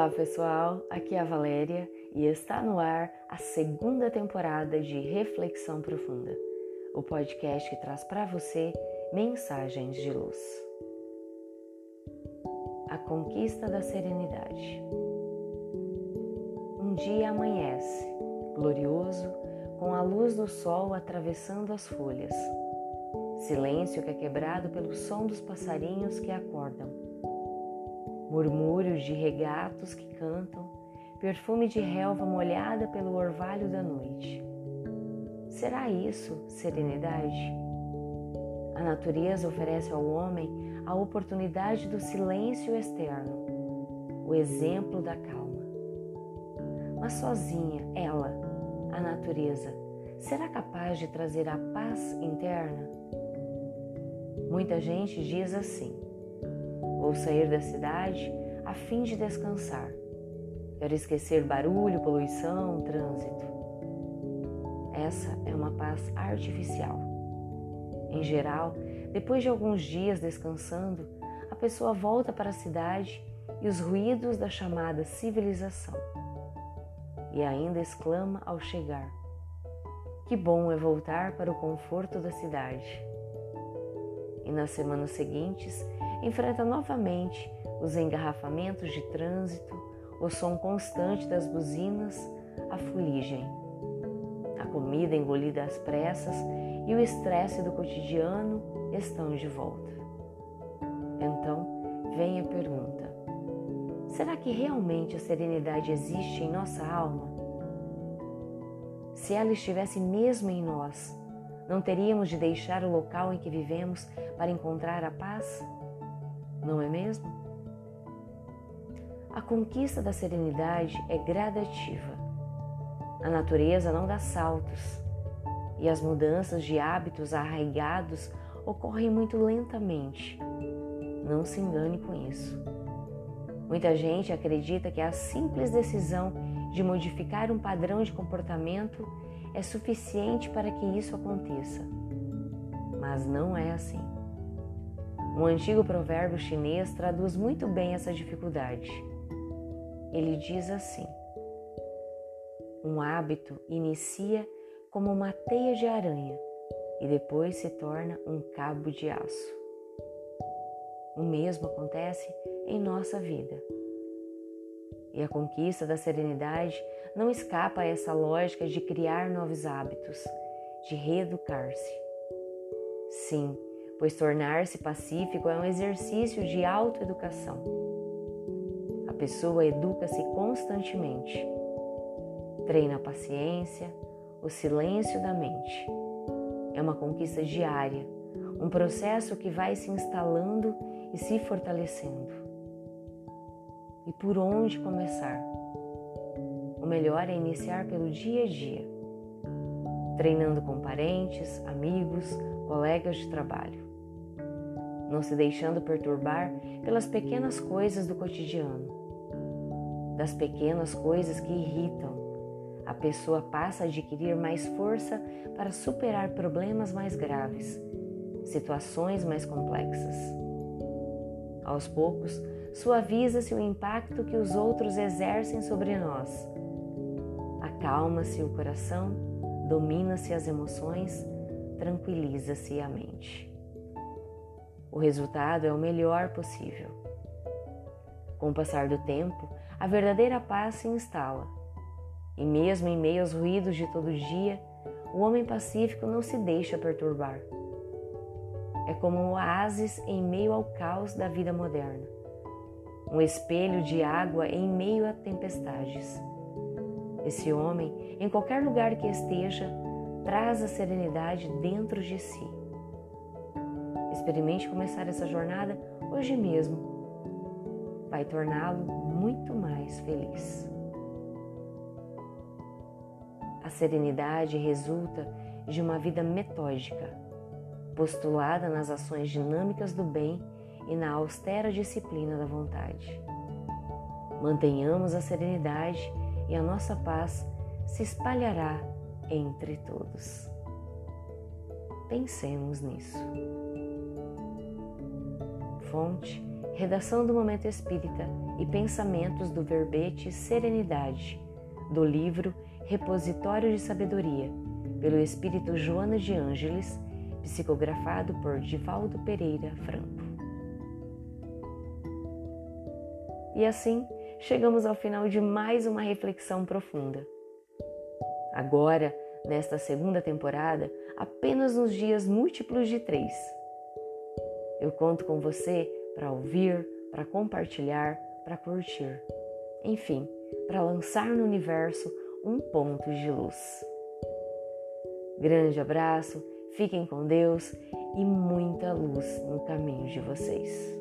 Olá pessoal, aqui é a Valéria e está no ar a segunda temporada de Reflexão Profunda, o podcast que traz para você mensagens de luz. A conquista da serenidade. Um dia amanhece, glorioso, com a luz do sol atravessando as folhas. Silêncio que é quebrado pelo som dos passarinhos que acordam murmúrios de regatos que cantam, perfume de relva molhada pelo orvalho da noite. Será isso serenidade? A natureza oferece ao homem a oportunidade do silêncio externo, o exemplo da calma. Mas sozinha, ela, a natureza, será capaz de trazer a paz interna? Muita gente diz assim: Vou sair da cidade a fim de descansar. Quero esquecer barulho, poluição, trânsito. Essa é uma paz artificial. Em geral, depois de alguns dias descansando, a pessoa volta para a cidade e os ruídos da chamada civilização. E ainda exclama ao chegar: Que bom é voltar para o conforto da cidade. E nas semanas seguintes, enfrenta novamente os engarrafamentos de trânsito, o som constante das buzinas, a fuligem, a comida engolida às pressas e o estresse do cotidiano estão de volta. Então vem a pergunta: será que realmente a serenidade existe em nossa alma? Se ela estivesse mesmo em nós, não teríamos de deixar o local em que vivemos para encontrar a paz? Não é mesmo? A conquista da serenidade é gradativa. A natureza não dá saltos e as mudanças de hábitos arraigados ocorrem muito lentamente. Não se engane com isso. Muita gente acredita que a simples decisão de modificar um padrão de comportamento é suficiente para que isso aconteça. Mas não é assim. Um antigo provérbio chinês traduz muito bem essa dificuldade. Ele diz assim: Um hábito inicia como uma teia de aranha e depois se torna um cabo de aço. O mesmo acontece em nossa vida. E a conquista da serenidade não escapa a essa lógica de criar novos hábitos, de reeducar-se. Sim, pois tornar-se pacífico é um exercício de autoeducação. A pessoa educa-se constantemente. Treina a paciência, o silêncio da mente. É uma conquista diária, um processo que vai se instalando e se fortalecendo. E por onde começar? O melhor é iniciar pelo dia a dia, treinando com parentes, amigos, colegas de trabalho não se deixando perturbar pelas pequenas coisas do cotidiano. Das pequenas coisas que irritam, a pessoa passa a adquirir mais força para superar problemas mais graves, situações mais complexas. Aos poucos, suaviza-se o impacto que os outros exercem sobre nós. Acalma-se o coração, domina-se as emoções, tranquiliza-se a mente. O resultado é o melhor possível. Com o passar do tempo, a verdadeira paz se instala. E mesmo em meio aos ruídos de todo dia, o homem pacífico não se deixa perturbar. É como um oásis em meio ao caos da vida moderna, um espelho de água em meio a tempestades. Esse homem, em qualquer lugar que esteja, traz a serenidade dentro de si. Experimente começar essa jornada hoje mesmo. Vai torná-lo muito mais feliz. A serenidade resulta de uma vida metódica, postulada nas ações dinâmicas do bem e na austera disciplina da vontade. Mantenhamos a serenidade e a nossa paz se espalhará entre todos. Pensemos nisso. Fonte redação do Momento Espírita e pensamentos do verbete Serenidade, do livro Repositório de Sabedoria, pelo Espírito Joana de Ângeles, psicografado por Divaldo Pereira Franco. E assim, chegamos ao final de mais uma reflexão profunda. Agora, nesta segunda temporada, apenas nos dias múltiplos de três. Eu conto com você para ouvir, para compartilhar, para curtir. Enfim, para lançar no universo um ponto de luz. Grande abraço, fiquem com Deus e muita luz no caminho de vocês.